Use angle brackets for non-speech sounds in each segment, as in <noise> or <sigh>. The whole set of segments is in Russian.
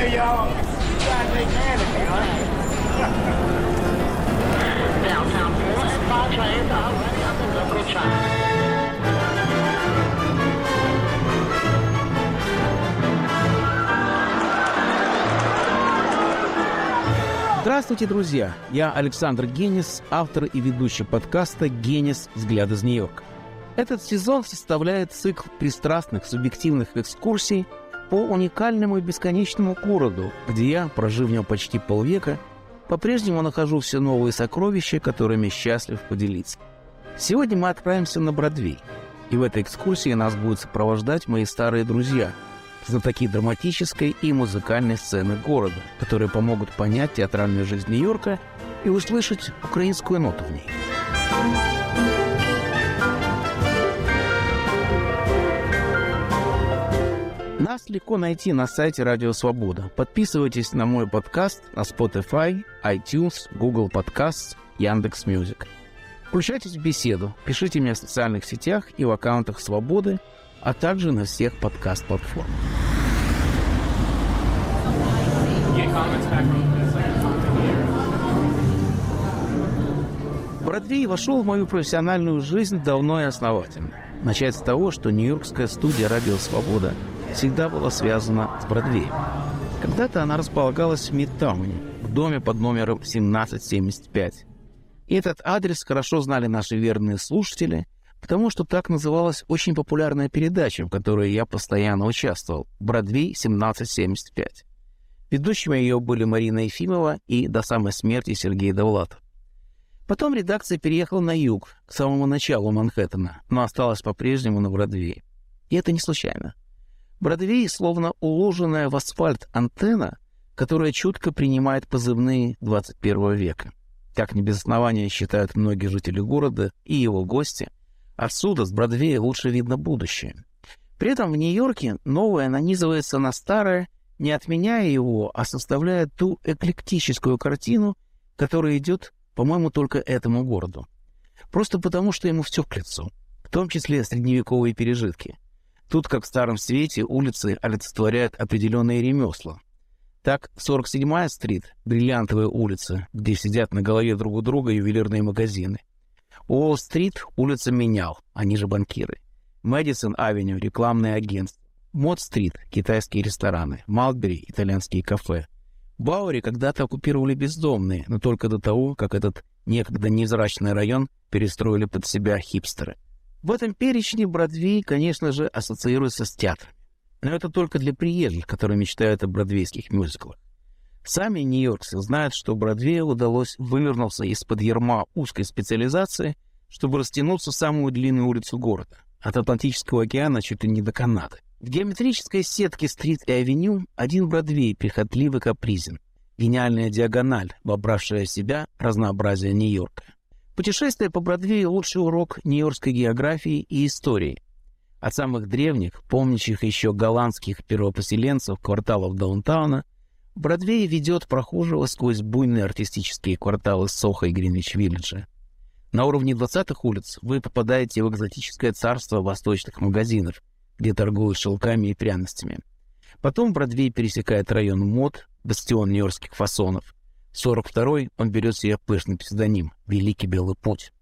Hey, y'all. Здравствуйте, друзья! Я Александр Генис, автор и ведущий подкаста «Генис. Взгляд из Нью-Йорка». Этот сезон составляет цикл пристрастных субъективных экскурсий по уникальному и бесконечному городу, где я, прожив в нем почти полвека, по-прежнему нахожу все новые сокровища, которыми счастлив поделиться. Сегодня мы отправимся на Бродвей, и в этой экскурсии нас будут сопровождать мои старые друзья – знатоки драматической и музыкальной сцены города, которые помогут понять театральную жизнь Нью-Йорка и услышать украинскую ноту в ней. Нас легко найти на сайте Радио Свобода. Подписывайтесь на мой подкаст на Spotify, iTunes, Google Podcasts, Яндекс Music. Включайтесь в беседу, пишите мне в социальных сетях и в аккаунтах Свободы, а также на всех подкаст-платформах. Бродвей вошел в мою профессиональную жизнь давно и основательно. Начать с того, что Нью-Йоркская студия «Радио Свобода» всегда была связана с Бродвеем. Когда-то она располагалась в Мидтауне, в доме под номером 1775. И этот адрес хорошо знали наши верные слушатели, потому что так называлась очень популярная передача, в которой я постоянно участвовал «Бродвей 1775». Ведущими ее были Марина Ефимова и до самой смерти Сергей Довлатов. Потом редакция переехала на юг, к самому началу Манхэттена, но осталась по-прежнему на Бродвее. И это не случайно. Бродвей словно уложенная в асфальт антенна, которая чутко принимает позывные 21 века. Как не без основания считают многие жители города и его гости, отсюда, с Бродвея, лучше видно будущее. При этом в Нью-Йорке новое нанизывается на старое, не отменяя его, а составляя ту эклектическую картину, которая идет по-моему, только этому городу. Просто потому, что ему все к лицу, в том числе средневековые пережитки. Тут, как в Старом Свете, улицы олицетворяют определенные ремесла. Так, 47-я стрит, бриллиантовая улица, где сидят на голове друг у друга ювелирные магазины. Уолл-стрит – улица менял, они же банкиры. Мэдисон-авеню – рекламное агентство. Мод-стрит – китайские рестораны. Малбери – итальянские кафе. Бауэри когда-то оккупировали бездомные, но только до того, как этот некогда невзрачный район перестроили под себя хипстеры. В этом перечне Бродвей, конечно же, ассоциируется с театром. Но это только для приезжих, которые мечтают о бродвейских мюзиклах. Сами нью-йоркцы знают, что Бродвею удалось вывернуться из-под ярма узкой специализации, чтобы растянуться в самую длинную улицу города, от Атлантического океана чуть ли не до Канады. В геометрической сетке стрит и авеню один Бродвей прихотливо капризен. Гениальная диагональ, вобравшая в себя разнообразие Нью-Йорка. Путешествие по Бродвею – лучший урок нью-йоркской географии и истории. От самых древних, помнящих еще голландских первопоселенцев кварталов даунтауна, Бродвей ведет прохожего сквозь буйные артистические кварталы Соха и Гринвич-Виллиджа. На уровне 20-х улиц вы попадаете в экзотическое царство восточных магазинов, где торгуют шелками и пряностями. Потом Бродвей пересекает район мод, бастион нью-йоркских фасонов. 42-й он берет себе пышный псевдоним «Великий Белый Путь».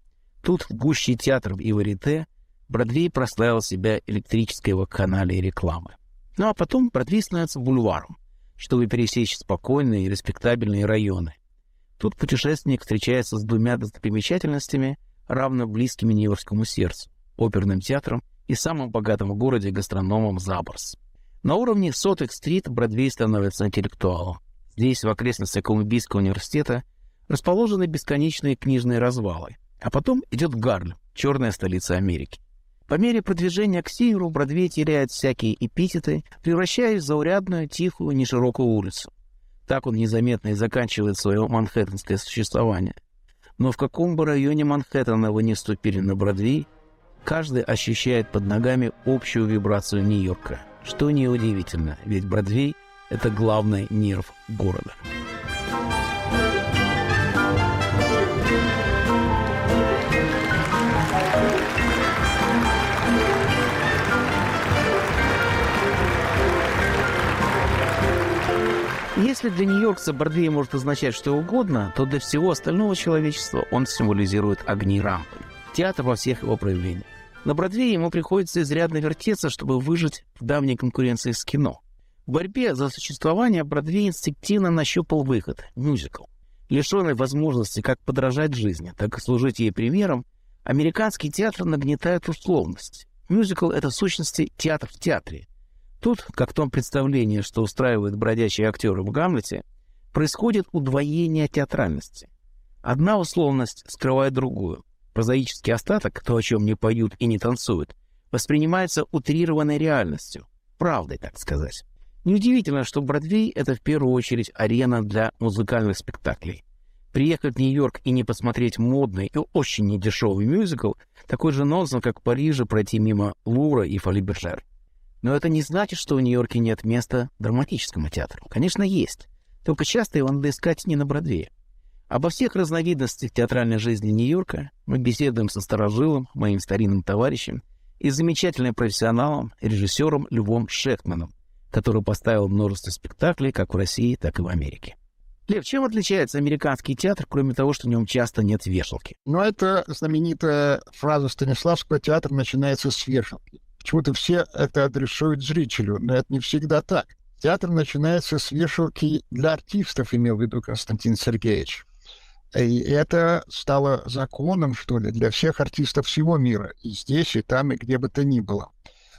Тут, в гуще театров и варите, Бродвей прославил себя электрической вакханалией рекламы. Ну а потом Бродвей становится бульваром, чтобы пересечь спокойные и респектабельные районы. Тут путешественник встречается с двумя достопримечательностями, равно близкими Нью-Йоркскому сердцу – оперным театром и самым богатым в городе гастрономом Заборс. На уровне Сотек-стрит Бродвей становится интеллектуалом. Здесь, в окрестностях Колумбийского университета, расположены бесконечные книжные развалы. А потом идет Гарлем, черная столица Америки. По мере продвижения к северу Бродвей теряет всякие эпитеты, превращаясь в заурядную, тихую, неширокую улицу. Так он незаметно и заканчивает свое манхэттенское существование. Но в каком бы районе Манхэттена вы не вступили на Бродвей, каждый ощущает под ногами общую вибрацию Нью-Йорка. Что неудивительно, ведь Бродвей – это главный нерв города. Если для нью-йоркца Бродвей может означать что угодно, то для всего остального человечества он символизирует огни рампы. Театр во всех его проявлениях. На Бродвее ему приходится изрядно вертеться, чтобы выжить в давней конкуренции с кино. В борьбе за существование Бродвей инстинктивно нащупал выход – мюзикл. Лишенный возможности как подражать жизни, так и служить ей примером, американский театр нагнетает условность. Мюзикл — это в сущности театр в театре. Тут, как в том представлении, что устраивают бродячие актеры в «Гамлете», происходит удвоение театральности. Одна условность скрывает другую. Прозаический остаток, то, о чем не поют и не танцуют, воспринимается утрированной реальностью, правдой, так сказать. Неудивительно, что Бродвей — это в первую очередь арена для музыкальных спектаклей. Приехать в Нью-Йорк и не посмотреть модный и очень недешевый мюзикл — такой же нонсенс, как в Париже пройти мимо Лура и Фоли Бержер. Но это не значит, что в Нью-Йорке нет места драматическому театру. Конечно, есть. Только часто его надо искать не на Бродвее. Обо всех разновидностях театральной жизни Нью-Йорка мы беседуем со старожилом, моим старинным товарищем и замечательным профессионалом, режиссером Львом Шехтманом, который поставил множество спектаклей как в России, так и в Америке. Лев, чем отличается американский театр, кроме того, что в нем часто нет вешалки? Ну, это знаменитая фраза Станиславского «театр начинается с вешалки». Почему-то все это адресуют зрителю, но это не всегда так. Театр начинается с вешалки для артистов, имел в виду Константин Сергеевич. И это стало законом, что ли, для всех артистов всего мира, и здесь, и там, и где бы то ни было.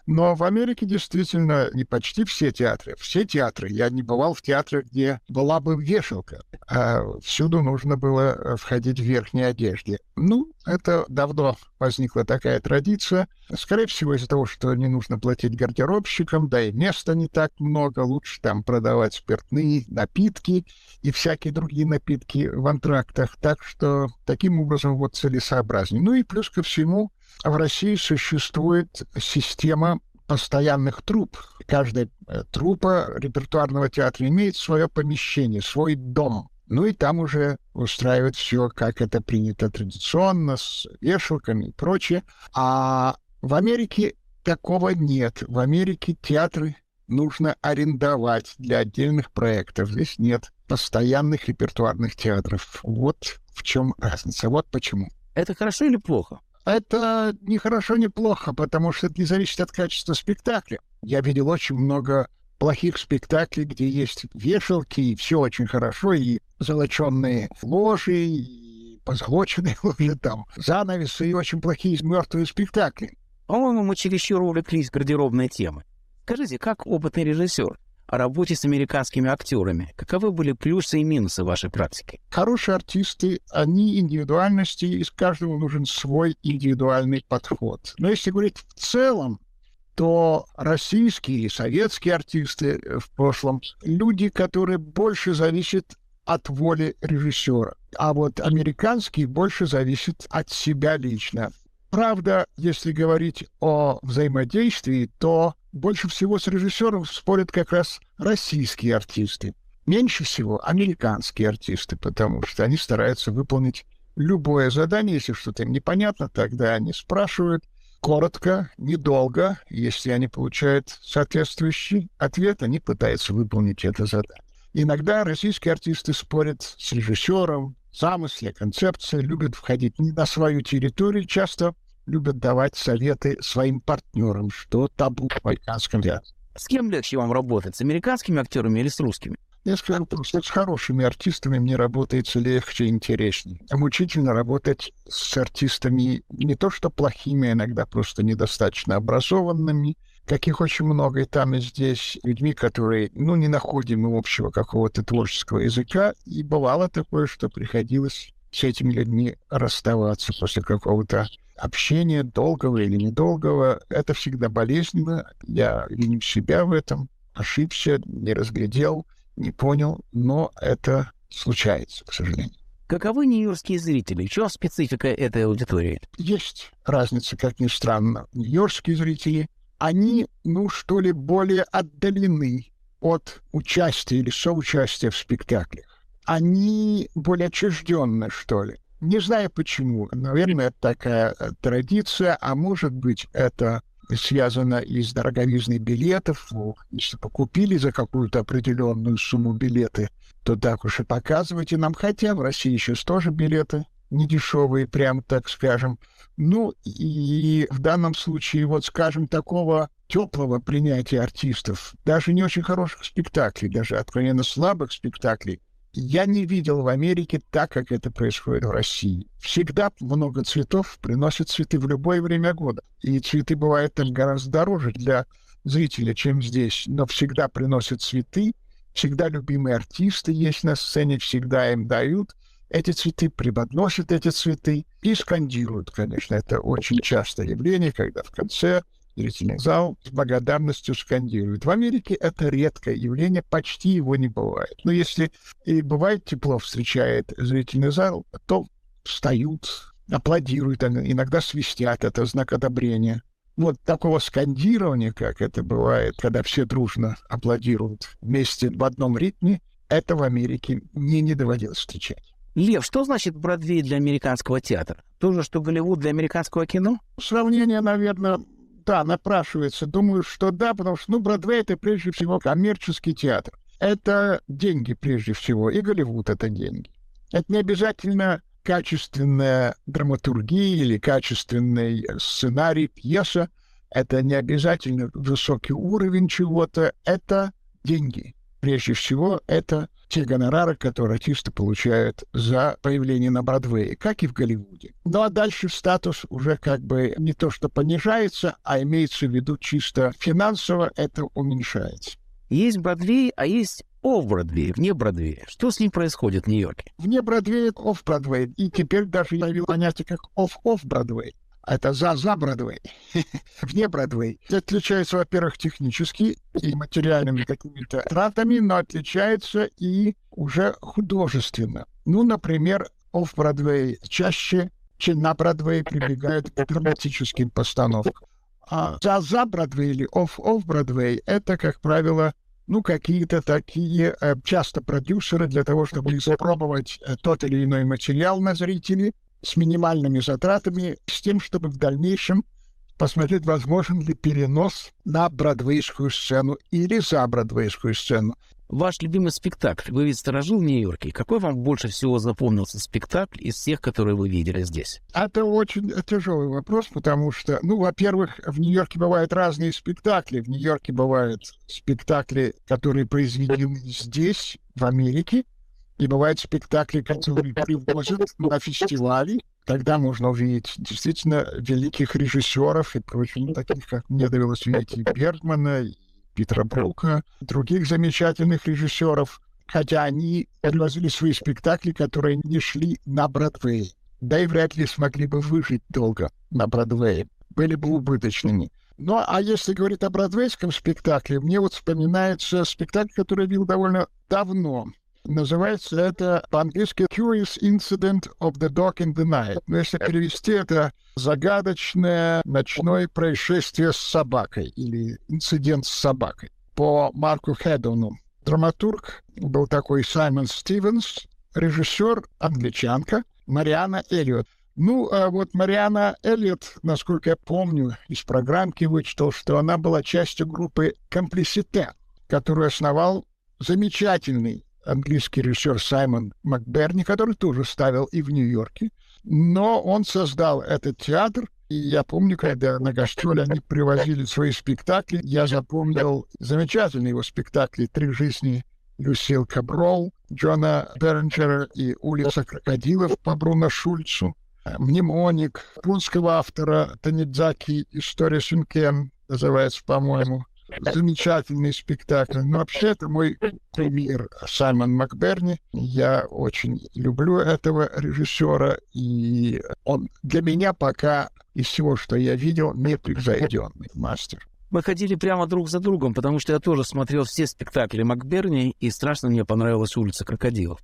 Но в Америке действительно не почти все театры. Все театры. Я не бывал в театре, где была бы вешалка. А всюду нужно было э, входить в верхней одежде. Ну, это давно возникла такая традиция. Скорее всего, из-за того, что не нужно платить гардеробщикам, да и места не так много. Лучше там продавать спиртные напитки и всякие другие напитки в антрактах. Так что таким образом вот целесообразнее. Ну и плюс ко всему, в России существует система постоянных труп. Каждая э, трупа репертуарного театра имеет свое помещение, свой дом. Ну и там уже устраивают все, как это принято традиционно, с вешалками и прочее. А в Америке такого нет. В Америке театры нужно арендовать для отдельных проектов. Здесь нет постоянных репертуарных театров. Вот в чем разница. Вот почему. Это хорошо или плохо? Это не хорошо, не плохо, потому что это не зависит от качества спектакля. Я видел очень много плохих спектаклей, где есть вешалки, и все очень хорошо, и золоченные ложи, и позолоченные <laughs> ложи там, занавесы, и очень плохие мертвые спектакли. По-моему, мы чересчур увлеклись гардеробной темой. Скажите, как опытный режиссер, о работе с американскими актерами. Каковы были плюсы и минусы вашей практики? Хорошие артисты, они индивидуальности, из каждого нужен свой индивидуальный подход. Но если говорить в целом, то российские и советские артисты в прошлом люди, которые больше зависят от воли режиссера. А вот американские больше зависят от себя лично. Правда, если говорить о взаимодействии, то больше всего с режиссером спорят как раз российские артисты. Меньше всего американские артисты, потому что они стараются выполнить любое задание. Если что-то им непонятно, тогда они спрашивают коротко, недолго. Если они получают соответствующий ответ, они пытаются выполнить это задание. Иногда российские артисты спорят с режиссером, замысле, концепции, любят входить не на свою территорию, часто любят давать советы своим партнерам, что табу в американском театре. С кем легче вам работать, с американскими актерами или с русскими? Я скажу просто, с хорошими артистами мне работается легче и интереснее. Мучительно работать с артистами не то что плохими, а иногда просто недостаточно образованными, каких очень много и там, и здесь, людьми, которые, ну, не находим общего какого-то творческого языка. И бывало такое, что приходилось с этими людьми расставаться после какого-то общения, долгого или недолгого. Это всегда болезненно. Я виню себя в этом. Ошибся, не разглядел, не понял, но это случается, к сожалению. Каковы нью-йоркские зрители? В чем специфика этой аудитории? Есть разница, как ни странно. Нью-йоркские зрители, они, ну, что ли, более отдалены от участия или соучастия в спектаклях. Они более отчужденны, что ли. Не знаю почему. Наверное, это такая э, традиция, а может быть, это связано и с дороговизной билетов. Ну, Если покупили за какую-то определенную сумму билеты, то так уж и показывайте нам. Хотя в России сейчас тоже билеты недешевые, прям так скажем. Ну, и в данном случае, вот скажем, такого теплого принятия артистов, даже не очень хороших спектаклей, даже откровенно слабых спектаклей, я не видел в Америке так, как это происходит в России. Всегда много цветов приносят цветы в любое время года. И цветы бывают там гораздо дороже для зрителя, чем здесь. Но всегда приносят цветы, всегда любимые артисты есть на сцене, всегда им дают эти цветы, преподносят эти цветы и скандируют, конечно. Это очень частое явление, когда в конце зрительный зал с благодарностью скандирует. В Америке это редкое явление, почти его не бывает. Но если и бывает тепло встречает зрительный зал, то встают, аплодируют, иногда свистят, это знак одобрения. Вот такого скандирования, как это бывает, когда все дружно аплодируют вместе в одном ритме, это в Америке мне не доводилось встречать. Лев, что значит Бродвей для американского театра? То же, что Голливуд для американского кино? Сравнение, наверное, да, напрашивается. Думаю, что да, потому что, ну, Бродвей — это прежде всего коммерческий театр. Это деньги прежде всего, и Голливуд — это деньги. Это не обязательно качественная драматургия или качественный сценарий, пьеса. Это не обязательно высокий уровень чего-то. Это деньги. Прежде всего, это те гонорары, которые артисты получают за появление на Бродвее, как и в Голливуде. Ну а дальше статус уже как бы не то что понижается, а имеется в виду чисто финансово это уменьшается. Есть Бродвей, а есть офф-Бродвей, вне Бродвея. Что с ним происходит в Нью-Йорке? Вне Бродвея офф-Бродвей. И теперь даже появилось понятие как офф-офф-Бродвей. Это за, за Бродвей, <laughs> вне Бродвей. Отличается, во-первых, технически и материальными какими-то тратами, но отличается и уже художественно. Ну, например, оф Бродвей чаще, чем на Бродвей прибегают к драматическим постановкам. А за, за Бродвей или оф-оф Бродвей это, как правило, ну, какие-то такие э, часто продюсеры для того, чтобы испробовать э, тот или иной материал на зрителей, с минимальными затратами, с тем, чтобы в дальнейшем посмотреть, возможен ли перенос на бродвейскую сцену или за бродвейскую сцену. Ваш любимый спектакль, вы ведь сторожил в Нью-Йорке. Какой вам больше всего запомнился спектакль из всех, которые вы видели здесь? Это очень тяжелый вопрос, потому что, ну, во-первых, в Нью-Йорке бывают разные спектакли. В Нью-Йорке бывают спектакли, которые произведены здесь, в Америке, и бывают спектакли, которые привозят на фестивали. Тогда можно увидеть действительно великих режиссеров и прочим, таких, как мне довелось видеть и Бергмана, и Питера Брука, других замечательных режиссеров, хотя они привозили свои спектакли, которые не шли на Бродвей. Да и вряд ли смогли бы выжить долго на Бродвее. Были бы убыточными. Ну, а если говорить о бродвейском спектакле, мне вот вспоминается спектакль, который я видел довольно давно. Называется это по-английски Curious Incident of the Dog in the Night. Но если перевести это загадочное ночное происшествие с собакой или инцидент с собакой по Марку Хедону. Драматург был такой Саймон Стивенс, режиссер англичанка Мариана Эллиот. Ну, а вот Мариана Эллиот, насколько я помню, из программки вычитал, что она была частью группы «Комплисите», которую основал замечательный английский режиссер Саймон Макберни, который тоже ставил и в Нью-Йорке. Но он создал этот театр, и я помню, когда на гастроли они привозили свои спектакли, я запомнил замечательные его спектакли «Три жизни» Люсил Каброл, Джона Бернджера и «Улица крокодилов» по Бруно Шульцу, «Мнемоник» японского автора Танидзаки «История Сюнкен» называется, по-моему, замечательный спектакль. Но вообще это мой премьер Саймон Макберни. Я очень люблю этого режиссера, и он для меня пока из всего, что я видел, непревзойденный мастер. Мы ходили прямо друг за другом, потому что я тоже смотрел все спектакли Макберни, и страшно мне понравилась «Улица крокодилов».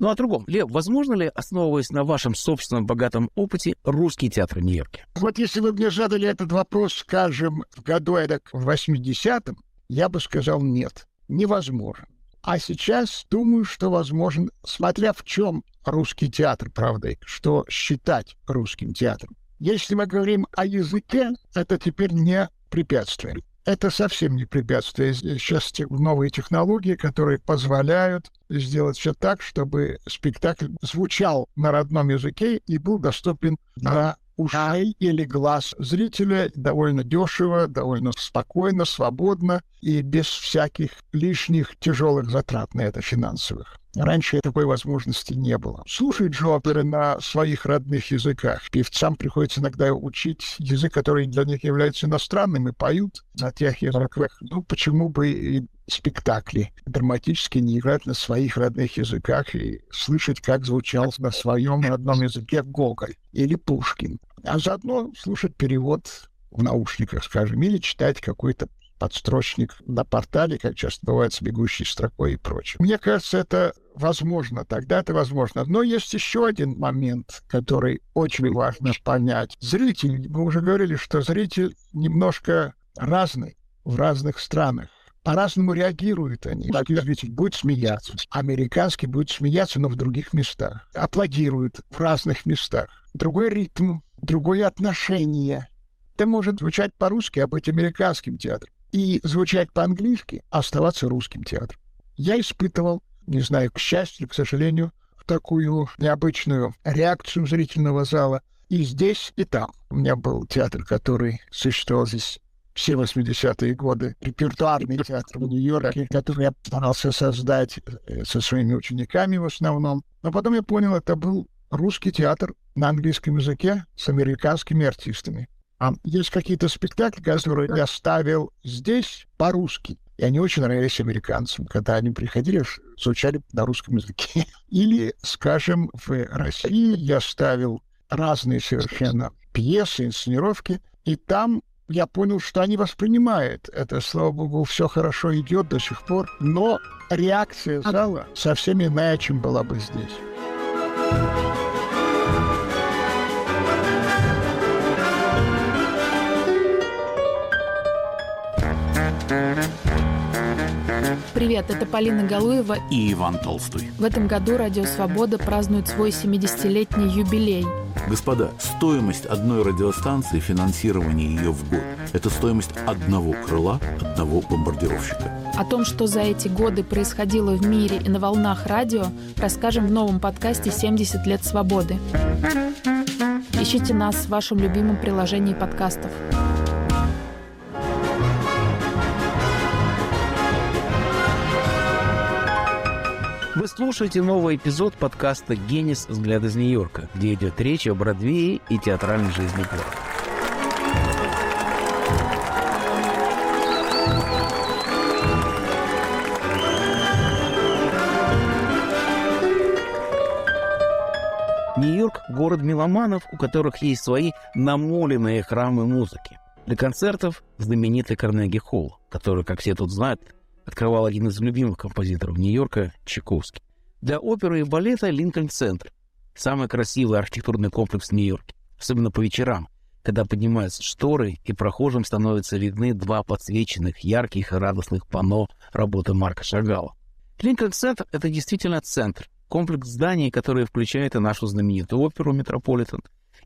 Ну, о другом. Лев, возможно ли, основываясь на вашем собственном богатом опыте, русский театр в Нью-Йорке? Вот если вы мне задали этот вопрос, скажем, в году эдак в 80-м, я бы сказал нет, невозможно. А сейчас думаю, что возможен, смотря в чем русский театр, правда, что считать русским театром. Если мы говорим о языке, это теперь не препятствием. Это совсем не препятствие. Сейчас новые технологии, которые позволяют сделать все так, чтобы спектакль звучал на родном языке и был доступен для ушей или глаз зрителя довольно дешево, довольно спокойно, свободно и без всяких лишних тяжелых затрат на это финансовых. Раньше такой возможности не было. Слушать же оперы на своих родных языках. Певцам приходится иногда учить язык, который для них является иностранным, и поют на тех языках. Ну, почему бы и спектакли драматические не играть на своих родных языках и слышать, как звучал на своем родном языке Гоголь или Пушкин. А заодно слушать перевод в наушниках, скажем, или читать какой-то подстрочник на портале, как часто бывает с бегущей строкой и прочее. Мне кажется, это возможно, тогда это возможно. Но есть еще один момент, который очень важно понять. Зритель, мы уже говорили, что зритель немножко разный в разных странах. По-разному реагируют они. Русский зритель будет смеяться, американский будет смеяться, но в других местах. Аплодируют в разных местах. Другой ритм, другое отношение. Это может звучать по-русски, а быть американским театром. И звучать по-английски, а оставаться русским театром. Я испытывал, не знаю, к счастью, к сожалению, такую необычную реакцию зрительного зала и здесь, и там. У меня был театр, который существовал здесь все 80-е годы, репертуарный театр в Нью-Йорке, который я старался создать э, со своими учениками в основном. Но потом я понял, это был русский театр на английском языке с американскими артистами. А есть какие-то спектакли, которые я ставил здесь по-русски. И они очень нравились американцам. Когда они приходили, звучали на русском языке. <laughs> Или, скажем, в России я ставил разные совершенно пьесы, инсценировки, и там я понял, что они воспринимают это. Слава богу, все хорошо идет до сих пор, но реакция зала совсем иная, чем была бы здесь. Привет, это Полина Галуева. и Иван Толстой. В этом году Радио Свобода празднует свой 70-летний юбилей. Господа, стоимость одной радиостанции, финансирование ее в год – это стоимость одного крыла, одного бомбардировщика. О том, что за эти годы происходило в мире и на волнах радио, расскажем в новом подкасте «70 лет свободы». Ищите нас в вашем любимом приложении подкастов. Вы слушаете новый эпизод подкаста «Генис. Взгляд из Нью-Йорка», где идет речь о Бродвее и театральной жизни города. Нью-Йорк – город меломанов, у которых есть свои намоленные храмы музыки. Для концертов знаменитый Карнеги Холл, который, как все тут знают, открывал один из любимых композиторов Нью-Йорка – Чайковский. Для оперы и балета – Линкольн-центр. Самый красивый архитектурный комплекс в Нью-Йорке. Особенно по вечерам, когда поднимаются шторы и прохожим становятся видны два подсвеченных, ярких и радостных панно работы Марка Шагала. Линкольн-центр – это действительно центр, комплекс зданий, который включает и нашу знаменитую оперу «Метрополитен»,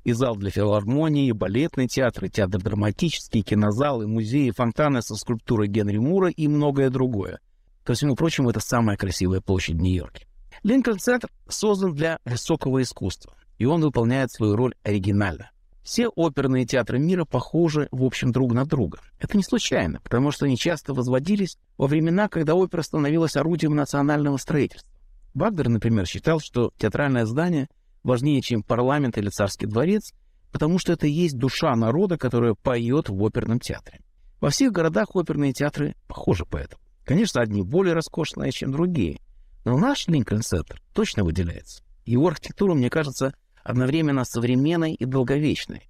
и зал для филармонии, балетный театр, и театр драматический, и кинозал, и музеи, фонтаны со скульптурой Генри Мура и многое другое. Ко всему прочему, это самая красивая площадь Нью-Йорке. Линкольн-центр создан для высокого искусства, и он выполняет свою роль оригинально. Все оперные театры мира похожи, в общем, друг на друга. Это не случайно, потому что они часто возводились во времена, когда опера становилась орудием национального строительства. Вагнер, например, считал, что театральное здание важнее, чем парламент или царский дворец, потому что это есть душа народа, которая поет в оперном театре. Во всех городах оперные театры похожи поэтому. Конечно, одни более роскошные, чем другие, но наш Линкольн-центр точно выделяется. Его архитектура, мне кажется, одновременно современной и долговечной.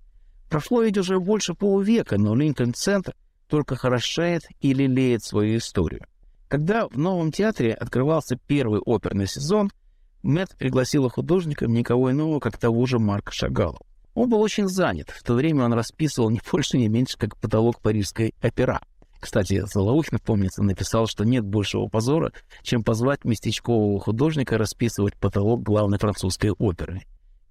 Прошло ведь уже больше полувека, но Линкольн-центр только хорошеет и лелеет свою историю. Когда в новом театре открывался первый оперный сезон, Мэтт пригласила художника никого иного, как того же Марка Шагала. Он был очень занят. В то время он расписывал не больше, не меньше, как потолок Парижской опера. Кстати, Солоухин, помнится, написал, что нет большего позора, чем позвать местечкового художника расписывать потолок главной французской оперы.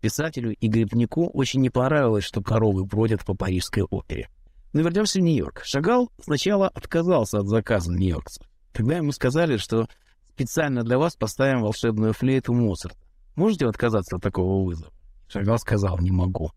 Писателю и грибнику очень не понравилось, что коровы бродят по парижской опере. Но вернемся в Нью-Йорк. Шагал сначала отказался от заказа нью-йоркцев. Когда ему сказали, что специально для вас поставим волшебную флейту Моцарта. Можете отказаться от такого вызова? Шагал сказал, не могу.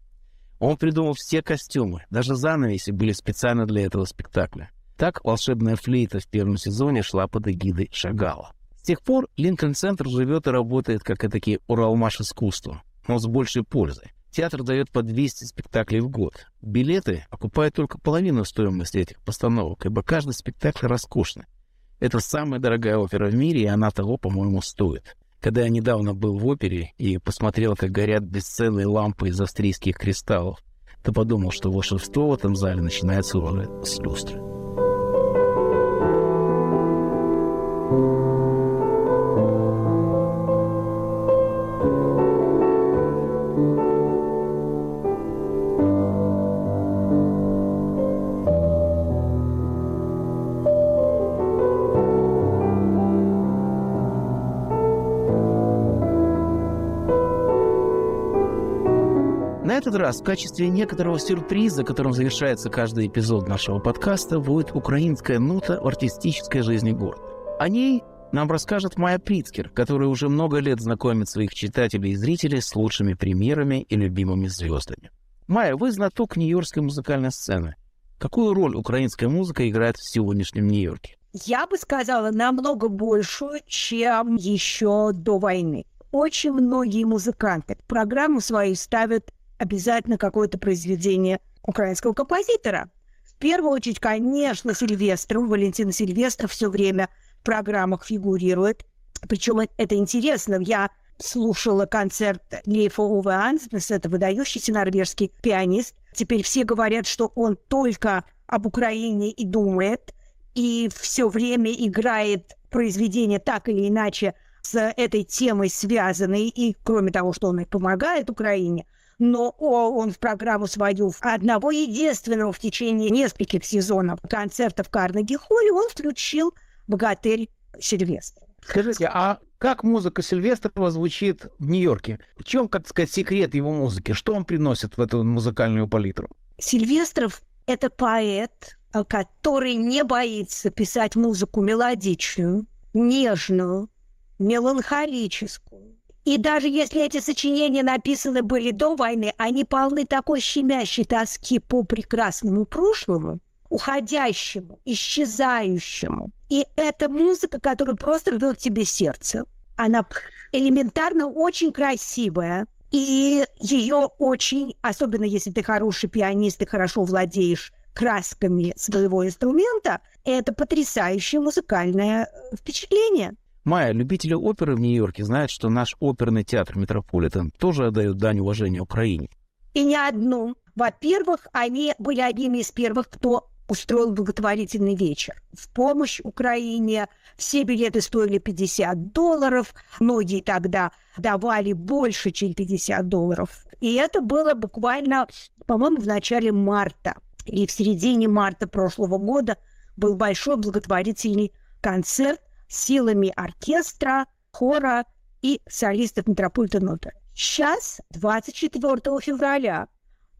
Он придумал все костюмы, даже занавеси были специально для этого спектакля. Так волшебная флейта в первом сезоне шла под эгидой Шагала. С тех пор Линкольн-центр живет и работает как этакий Уралмаш искусства, но с большей пользой. Театр дает по 200 спектаклей в год. Билеты окупают только половину стоимости этих постановок, ибо каждый спектакль роскошный. Это самая дорогая опера в мире, и она того, по-моему, стоит. Когда я недавно был в опере и посмотрел, как горят бесценные лампы из австрийских кристаллов, то подумал, что волшебство в этом зале начинается уже с люстры. Этот раз в качестве некоторого сюрприза, которым завершается каждый эпизод нашего подкаста, будет украинская нота в артистической жизни города. О ней нам расскажет Майя Прицкер, которая уже много лет знакомит своих читателей и зрителей с лучшими премьерами и любимыми звездами. Майя, вы знаток нью-йоркской музыкальной сцены. Какую роль украинская музыка играет в сегодняшнем Нью-Йорке? Я бы сказала, намного большую, чем еще до войны. Очень многие музыканты программу свою ставят обязательно какое-то произведение украинского композитора. В первую очередь, конечно, Сильвестров, Валентина Сильвестров все время в программах фигурирует. Причем это интересно. Я слушала концерт Лейфа Уве Ансбес, это выдающийся норвежский пианист. Теперь все говорят, что он только об Украине и думает, и все время играет произведения так или иначе с этой темой связанные, и кроме того, что он и помогает Украине, но он в программу свою одного единственного в течение нескольких сезонов концертов Карнеги-Холли он включил «Богатырь Сильвестр». Скажите, а как музыка Сильвестрова звучит в Нью-Йорке? В чем, как сказать, секрет его музыки? Что он приносит в эту музыкальную палитру? Сильвестров – это поэт, э, который не боится писать музыку мелодичную, нежную, меланхолическую. И даже если эти сочинения написаны были до войны, они полны такой щемящей тоски по прекрасному прошлому, уходящему, исчезающему. И это музыка, которая просто рвет тебе сердце. Она элементарно очень красивая, и ее очень, особенно если ты хороший пианист и хорошо владеешь красками своего инструмента, это потрясающее музыкальное впечатление. Майя, любители оперы в Нью-Йорке знают, что наш оперный театр «Метрополитен» тоже отдает дань уважения Украине. И не одну. Во-первых, они были одними из первых, кто устроил благотворительный вечер в помощь Украине. Все билеты стоили 50 долларов. Многие тогда давали больше, чем 50 долларов. И это было буквально, по-моему, в начале марта. И в середине марта прошлого года был большой благотворительный концерт силами оркестра, хора и солистов Метрополитен Опера. Сейчас, 24 февраля,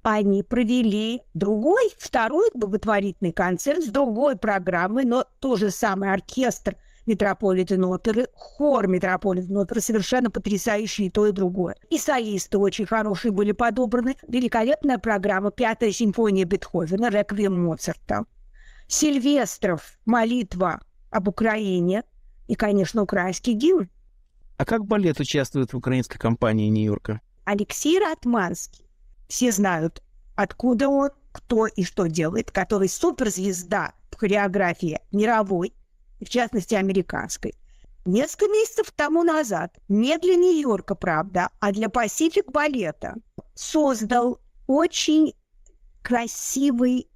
они провели другой, второй благотворительный концерт с другой программой, но тот же самый оркестр Метрополитен оперы, хор Метрополитен оперы, совершенно потрясающий и то, и другое. И солисты очень хорошие были подобраны. Великолепная программа «Пятая симфония Бетховена», «Реквием Моцарта». Сильвестров «Молитва об Украине», и, конечно, украинский гимн. А как балет участвует в украинской кампании Нью-Йорка? Алексей Ратманский. Все знают, откуда он, кто и что делает, который суперзвезда в хореографии мировой, в частности, американской. Несколько месяцев тому назад, не для Нью-Йорка, правда, а для Пасифик балета, создал очень красивый,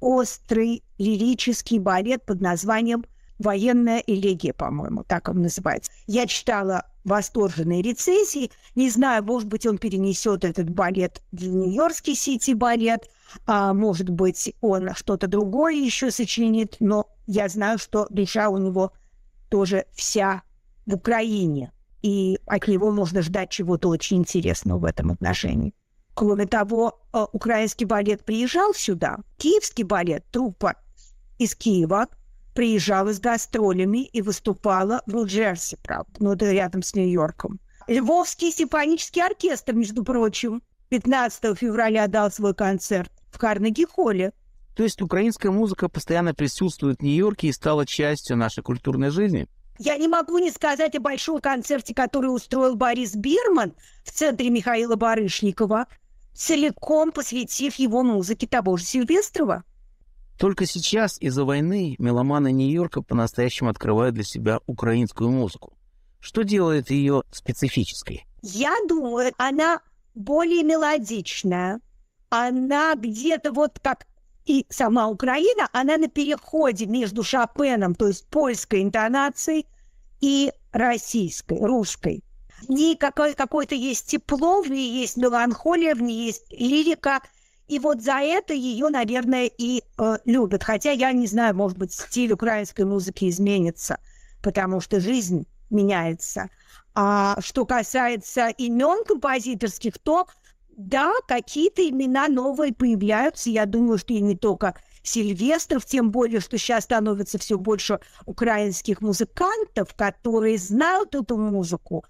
острый лирический балет под названием военная элегия, по-моему, так он называется. Я читала восторженные рецензии. Не знаю, может быть, он перенесет этот балет в Нью-Йоркский сити-балет, а может быть, он что-то другое еще сочинит, но я знаю, что душа у него тоже вся в Украине, и от него можно ждать чего-то очень интересного в этом отношении. Кроме того, э, украинский балет приезжал сюда. Киевский балет, труппа из Киева, приезжала с гастролями и выступала в Нью-Джерси, правда, но это рядом с Нью-Йорком. Львовский симфонический оркестр, между прочим, 15 февраля дал свой концерт в Карнеги-холле. То есть украинская музыка постоянно присутствует в Нью-Йорке и стала частью нашей культурной жизни? Я не могу не сказать о большом концерте, который устроил Борис Бирман в центре Михаила Барышникова, целиком посвятив его музыке того же Сильвестрова. Только сейчас из-за войны меломаны Нью-Йорка по-настоящему открывают для себя украинскую музыку. Что делает ее специфической? Я думаю, она более мелодичная. Она где-то вот как и сама Украина, она на переходе между Шопеном, то есть польской интонацией, и российской, русской. В ней какое- какое-то есть тепло, в ней есть меланхолия, в ней есть лирика. И вот за это ее, наверное, и э, любят. Хотя я не знаю, может быть, стиль украинской музыки изменится, потому что жизнь меняется. А что касается имен композиторских, то да, какие-то имена новые появляются. Я думаю, что и не только Сильвестров, тем более, что сейчас становится все больше украинских музыкантов, которые знают эту музыку,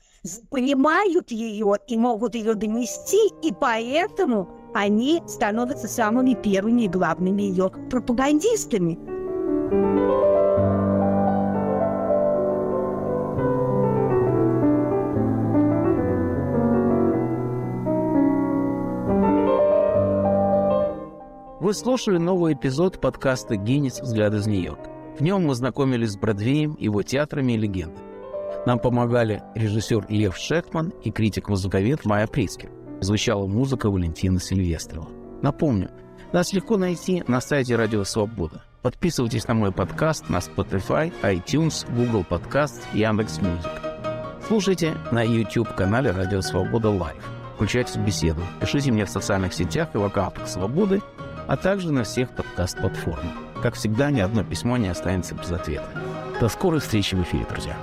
понимают ее и могут ее донести, и поэтому они становятся самыми первыми и главными ее пропагандистами. Вы слушали новый эпизод подкаста «Генис. Взгляд из Нью-Йорка». В нем мы знакомились с Бродвеем, его театрами и легендами. Нам помогали режиссер Лев Шехман и критик-музыковед Майя Прискин. Звучала музыка Валентина Сильвестрова. Напомню, нас легко найти на сайте Радио Свобода. Подписывайтесь на мой подкаст на Spotify, iTunes, Google Podcast, Яндекс.Music. Слушайте на YouTube-канале Радио Свобода Live. Включайтесь в беседу. Пишите мне в социальных сетях и в аккаунтах Свободы, а также на всех подкаст-платформах. Как всегда, ни одно письмо не останется без ответа. До скорой встречи в эфире, друзья.